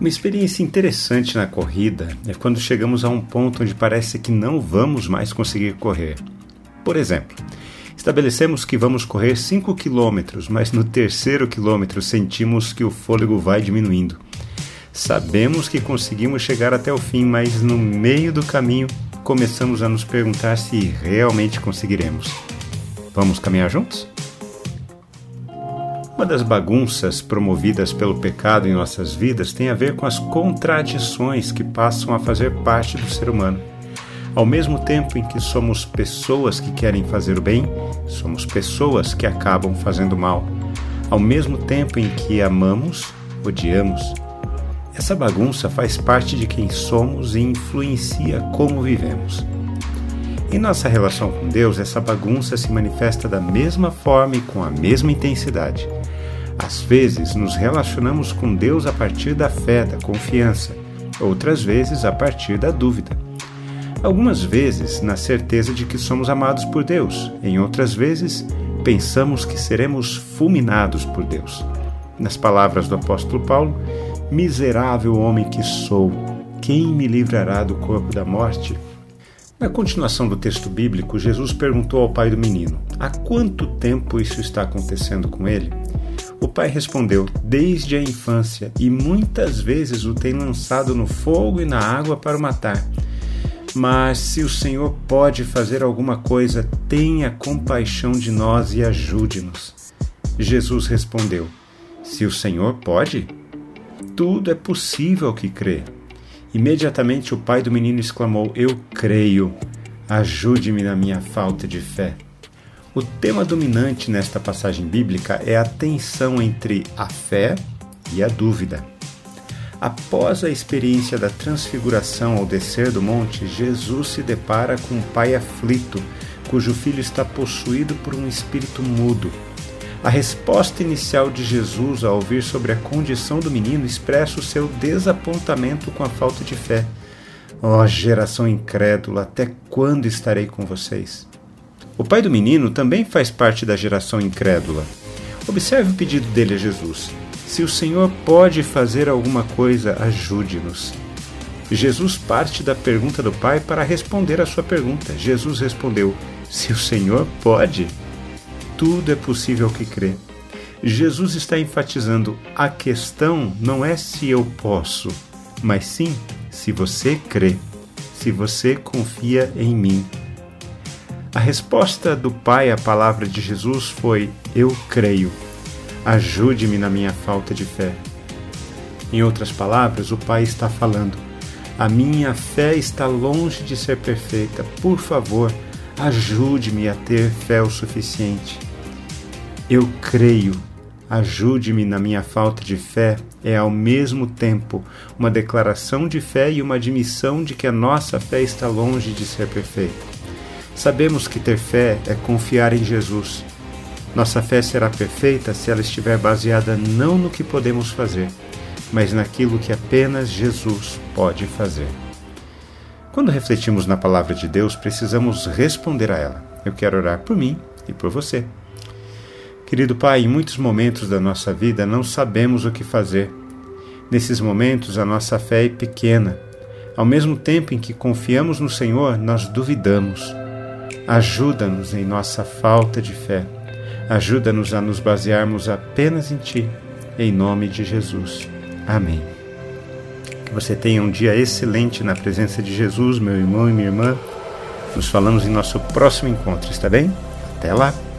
Uma experiência interessante na corrida é quando chegamos a um ponto onde parece que não vamos mais conseguir correr. Por exemplo, estabelecemos que vamos correr 5 quilômetros, mas no terceiro quilômetro sentimos que o fôlego vai diminuindo. Sabemos que conseguimos chegar até o fim, mas no meio do caminho começamos a nos perguntar se realmente conseguiremos. Vamos caminhar juntos? Uma das bagunças promovidas pelo pecado em nossas vidas tem a ver com as contradições que passam a fazer parte do ser humano. Ao mesmo tempo em que somos pessoas que querem fazer o bem, somos pessoas que acabam fazendo mal. Ao mesmo tempo em que amamos, odiamos. Essa bagunça faz parte de quem somos e influencia como vivemos. Em nossa relação com Deus, essa bagunça se manifesta da mesma forma e com a mesma intensidade. Às vezes, nos relacionamos com Deus a partir da fé, da confiança, outras vezes a partir da dúvida. Algumas vezes, na certeza de que somos amados por Deus, em outras vezes, pensamos que seremos fulminados por Deus. Nas palavras do apóstolo Paulo, miserável homem que sou, quem me livrará do corpo da morte? Na continuação do texto bíblico, Jesus perguntou ao pai do menino: Há quanto tempo isso está acontecendo com ele? O pai respondeu: Desde a infância, e muitas vezes o tem lançado no fogo e na água para o matar. Mas se o Senhor pode fazer alguma coisa, tenha compaixão de nós e ajude-nos. Jesus respondeu: Se o Senhor pode, tudo é possível que crê. Imediatamente o pai do menino exclamou: Eu creio, ajude-me na minha falta de fé. O tema dominante nesta passagem bíblica é a tensão entre a fé e a dúvida. Após a experiência da transfiguração ao descer do monte, Jesus se depara com um pai aflito, cujo filho está possuído por um espírito mudo. A resposta inicial de Jesus ao ouvir sobre a condição do menino expressa o seu desapontamento com a falta de fé. Ó oh, geração incrédula, até quando estarei com vocês? O pai do menino também faz parte da geração incrédula. Observe o pedido dele a Jesus: Se o Senhor pode fazer alguma coisa, ajude-nos. Jesus parte da pergunta do pai para responder à sua pergunta. Jesus respondeu: Se o Senhor pode, tudo é possível que crê. Jesus está enfatizando: a questão não é se eu posso, mas sim se você crê, se você confia em mim. A resposta do Pai à palavra de Jesus foi: Eu creio. Ajude-me na minha falta de fé. Em outras palavras, o Pai está falando: A minha fé está longe de ser perfeita. Por favor, ajude-me a ter fé o suficiente. Eu creio. Ajude-me na minha falta de fé é ao mesmo tempo uma declaração de fé e uma admissão de que a nossa fé está longe de ser perfeita. Sabemos que ter fé é confiar em Jesus. Nossa fé será perfeita se ela estiver baseada não no que podemos fazer, mas naquilo que apenas Jesus pode fazer. Quando refletimos na palavra de Deus, precisamos responder a ela. Eu quero orar por mim e por você. Querido Pai, em muitos momentos da nossa vida não sabemos o que fazer. Nesses momentos, a nossa fé é pequena. Ao mesmo tempo em que confiamos no Senhor, nós duvidamos. Ajuda-nos em nossa falta de fé. Ajuda-nos a nos basearmos apenas em Ti. Em nome de Jesus. Amém. Que você tenha um dia excelente na presença de Jesus, meu irmão e minha irmã. Nos falamos em nosso próximo encontro, está bem? Até lá!